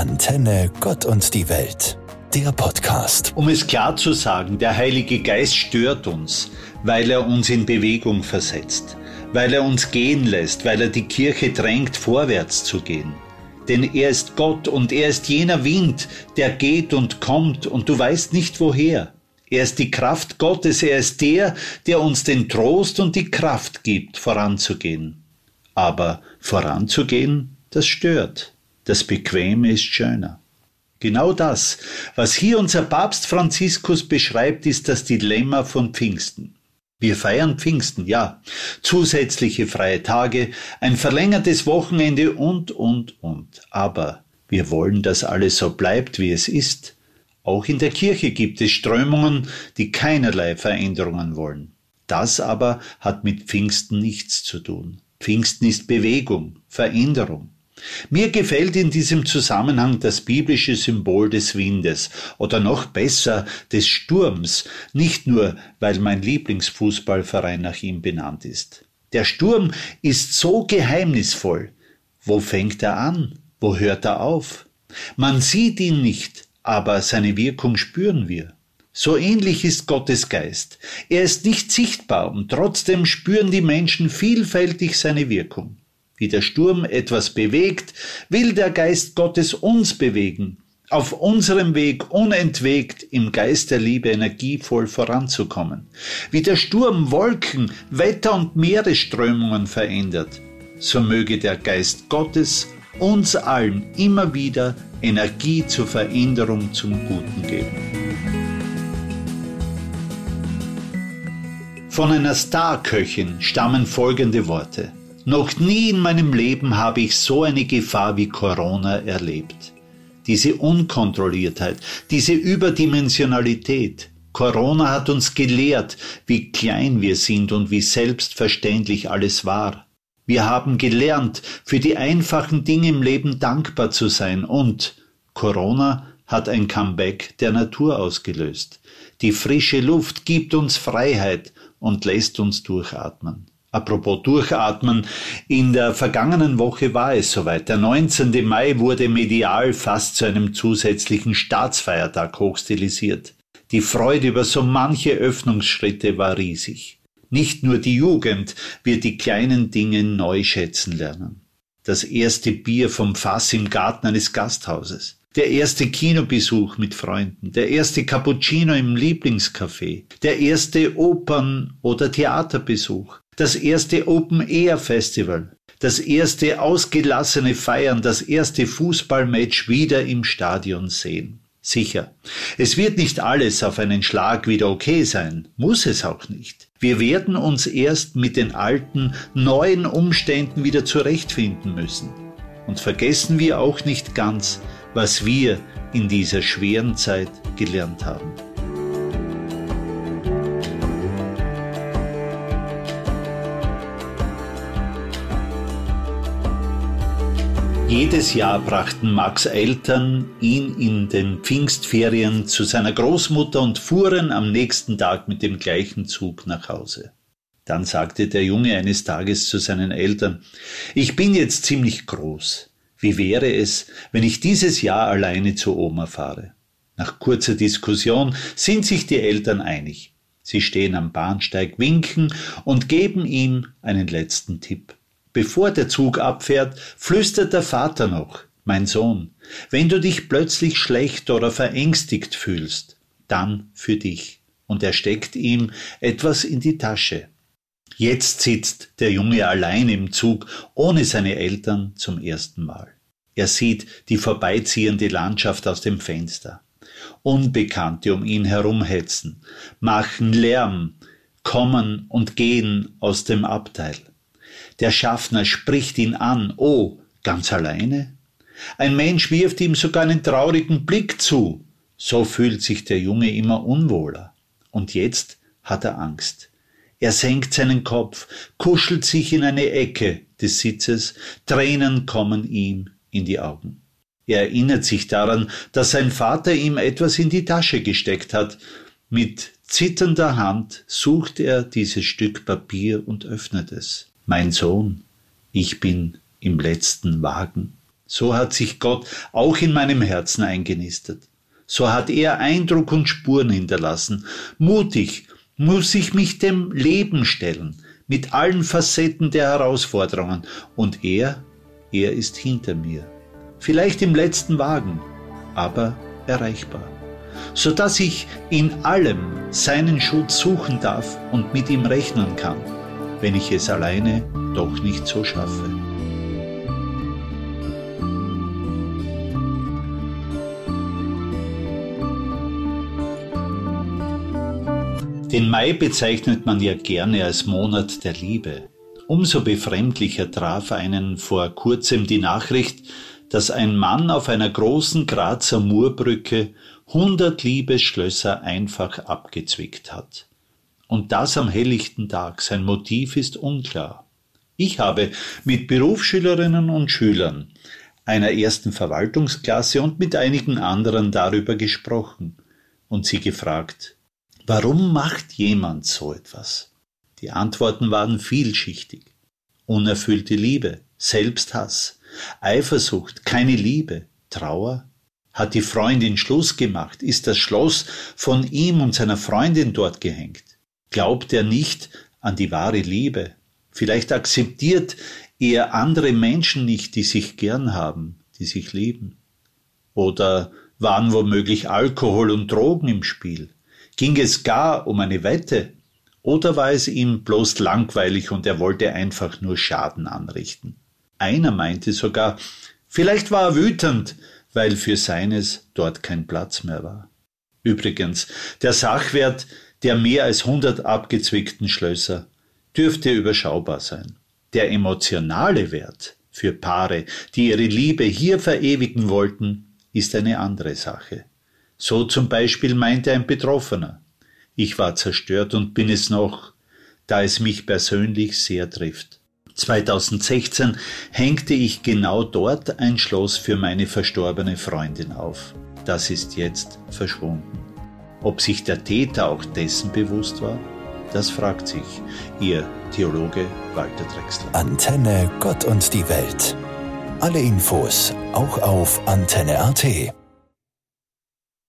Antenne Gott und die Welt, der Podcast. Um es klar zu sagen, der Heilige Geist stört uns, weil er uns in Bewegung versetzt, weil er uns gehen lässt, weil er die Kirche drängt, vorwärts zu gehen. Denn er ist Gott und er ist jener Wind, der geht und kommt und du weißt nicht woher. Er ist die Kraft Gottes, er ist der, der uns den Trost und die Kraft gibt, voranzugehen. Aber voranzugehen, das stört. Das Bequeme ist schöner. Genau das, was hier unser Papst Franziskus beschreibt, ist das Dilemma von Pfingsten. Wir feiern Pfingsten, ja. Zusätzliche freie Tage, ein verlängertes Wochenende und, und, und. Aber wir wollen, dass alles so bleibt, wie es ist. Auch in der Kirche gibt es Strömungen, die keinerlei Veränderungen wollen. Das aber hat mit Pfingsten nichts zu tun. Pfingsten ist Bewegung, Veränderung. Mir gefällt in diesem Zusammenhang das biblische Symbol des Windes oder noch besser des Sturms, nicht nur weil mein Lieblingsfußballverein nach ihm benannt ist. Der Sturm ist so geheimnisvoll. Wo fängt er an? Wo hört er auf? Man sieht ihn nicht, aber seine Wirkung spüren wir. So ähnlich ist Gottes Geist. Er ist nicht sichtbar und trotzdem spüren die Menschen vielfältig seine Wirkung. Wie der Sturm etwas bewegt, will der Geist Gottes uns bewegen, auf unserem Weg unentwegt im Geist der Liebe energievoll voranzukommen. Wie der Sturm Wolken, Wetter und Meeresströmungen verändert, so möge der Geist Gottes uns allen immer wieder Energie zur Veränderung zum Guten geben. Von einer Starköchin stammen folgende Worte. Noch nie in meinem Leben habe ich so eine Gefahr wie Corona erlebt. Diese Unkontrolliertheit, diese Überdimensionalität. Corona hat uns gelehrt, wie klein wir sind und wie selbstverständlich alles war. Wir haben gelernt, für die einfachen Dinge im Leben dankbar zu sein und Corona hat ein Comeback der Natur ausgelöst. Die frische Luft gibt uns Freiheit und lässt uns durchatmen. Apropos Durchatmen, in der vergangenen Woche war es soweit. Der 19. Mai wurde medial fast zu einem zusätzlichen Staatsfeiertag hochstilisiert. Die Freude über so manche Öffnungsschritte war riesig. Nicht nur die Jugend wird die kleinen Dinge neu schätzen lernen. Das erste Bier vom Fass im Garten eines Gasthauses. Der erste Kinobesuch mit Freunden, der erste Cappuccino im Lieblingscafé, der erste Opern- oder Theaterbesuch, das erste Open-Air-Festival, das erste ausgelassene Feiern, das erste Fußballmatch wieder im Stadion sehen. Sicher, es wird nicht alles auf einen Schlag wieder okay sein, muss es auch nicht. Wir werden uns erst mit den alten, neuen Umständen wieder zurechtfinden müssen. Und vergessen wir auch nicht ganz, was wir in dieser schweren Zeit gelernt haben. Jedes Jahr brachten Max Eltern ihn in den Pfingstferien zu seiner Großmutter und fuhren am nächsten Tag mit dem gleichen Zug nach Hause. Dann sagte der Junge eines Tages zu seinen Eltern, ich bin jetzt ziemlich groß. Wie wäre es, wenn ich dieses Jahr alleine zu Oma fahre? Nach kurzer Diskussion sind sich die Eltern einig. Sie stehen am Bahnsteig, winken und geben ihm einen letzten Tipp. Bevor der Zug abfährt, flüstert der Vater noch, mein Sohn, wenn du dich plötzlich schlecht oder verängstigt fühlst, dann für dich. Und er steckt ihm etwas in die Tasche. Jetzt sitzt der Junge allein im Zug, ohne seine Eltern zum ersten Mal. Er sieht die vorbeiziehende Landschaft aus dem Fenster. Unbekannte um ihn herumhetzen, machen Lärm, kommen und gehen aus dem Abteil. Der Schaffner spricht ihn an. Oh, ganz alleine? Ein Mensch wirft ihm sogar einen traurigen Blick zu. So fühlt sich der Junge immer unwohler. Und jetzt hat er Angst. Er senkt seinen Kopf, kuschelt sich in eine Ecke des Sitzes, Tränen kommen ihm in die Augen. Er erinnert sich daran, dass sein Vater ihm etwas in die Tasche gesteckt hat. Mit zitternder Hand sucht er dieses Stück Papier und öffnet es. Mein Sohn, ich bin im letzten Wagen. So hat sich Gott auch in meinem Herzen eingenistet. So hat er Eindruck und Spuren hinterlassen. Mutig muss ich mich dem Leben stellen, mit allen Facetten der Herausforderungen. Und er, er ist hinter mir. Vielleicht im letzten Wagen, aber erreichbar. Sodass ich in allem seinen Schutz suchen darf und mit ihm rechnen kann, wenn ich es alleine doch nicht so schaffe. Den Mai bezeichnet man ja gerne als Monat der Liebe. Umso befremdlicher traf einen vor kurzem die Nachricht, dass ein Mann auf einer großen Grazer Murbrücke hundert Liebesschlösser einfach abgezwickt hat. Und das am helllichten Tag. Sein Motiv ist unklar. Ich habe mit Berufsschülerinnen und Schülern einer ersten Verwaltungsklasse und mit einigen anderen darüber gesprochen und sie gefragt, Warum macht jemand so etwas? Die Antworten waren vielschichtig. Unerfüllte Liebe, Selbsthass, Eifersucht, keine Liebe, Trauer. Hat die Freundin Schluss gemacht? Ist das Schloss von ihm und seiner Freundin dort gehängt? Glaubt er nicht an die wahre Liebe? Vielleicht akzeptiert er andere Menschen nicht, die sich gern haben, die sich lieben. Oder waren womöglich Alkohol und Drogen im Spiel? Ging es gar um eine Wette? Oder war es ihm bloß langweilig und er wollte einfach nur Schaden anrichten? Einer meinte sogar, vielleicht war er wütend, weil für seines dort kein Platz mehr war. Übrigens, der Sachwert der mehr als hundert abgezwickten Schlösser dürfte überschaubar sein. Der emotionale Wert für Paare, die ihre Liebe hier verewigen wollten, ist eine andere Sache. So zum Beispiel meinte ein Betroffener. Ich war zerstört und bin es noch, da es mich persönlich sehr trifft. 2016 hängte ich genau dort ein Schloss für meine verstorbene Freundin auf. Das ist jetzt verschwunden. Ob sich der Täter auch dessen bewusst war? Das fragt sich Ihr Theologe Walter Drexler. Antenne Gott und die Welt. Alle Infos auch auf Antenne.at.